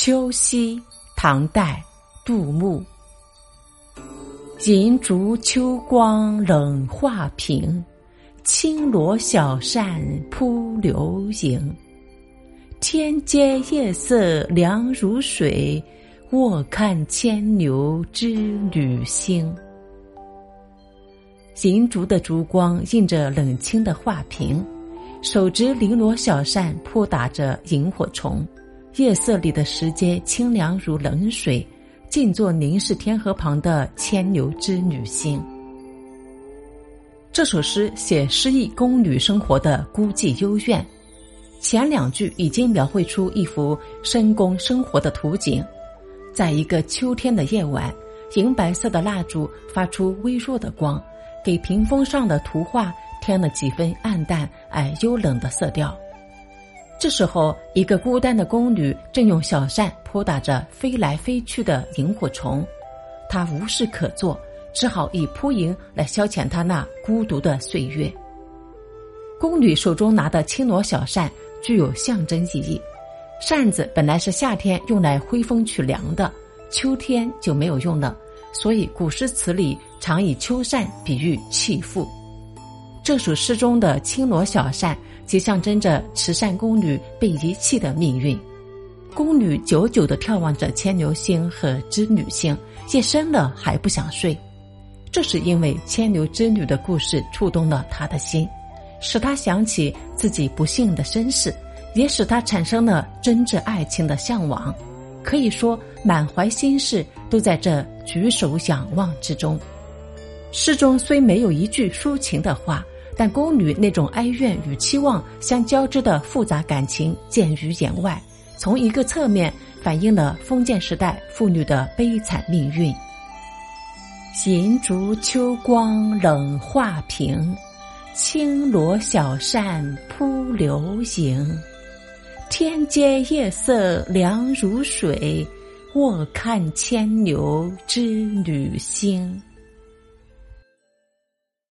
秋夕，唐代，杜牧。银烛秋光冷画屏，轻罗小扇扑流萤。天阶夜色凉如水，卧看牵牛织女星。银烛的烛光映着冷清的画屏，手执绫罗小扇扑打着萤火虫。夜色里的石阶清凉如冷水，静坐凝视天河旁的牵牛织女星。这首诗写失意宫女生活的孤寂幽怨，前两句已经描绘出一幅深宫生活的图景。在一个秋天的夜晚，银白色的蜡烛发出微弱的光，给屏风上的图画添了几分暗淡而幽冷的色调。这时候，一个孤单的宫女正用小扇扑打着飞来飞去的萤火虫，她无事可做，只好以扑萤来消遣她那孤独的岁月。宫女手中拿的青罗小扇具有象征意义，扇子本来是夏天用来挥风取凉的，秋天就没有用了，所以古诗词里常以秋扇比喻弃妇。这首诗中的青罗小扇。即象征着慈善宫女被遗弃的命运。宫女久久的眺望着牵牛星和织女星，夜深了还不想睡。这是因为牵牛织女的故事触动了她的心，使她想起自己不幸的身世，也使她产生了真挚爱情的向往。可以说，满怀心事都在这举手仰望之中。诗中虽没有一句抒情的话。但宫女那种哀怨与期望相交织的复杂感情见于言外，从一个侧面反映了封建时代妇女的悲惨命运。银烛秋光冷画屏，轻罗小扇扑流萤。天阶夜色凉如水，卧看牵牛织女星。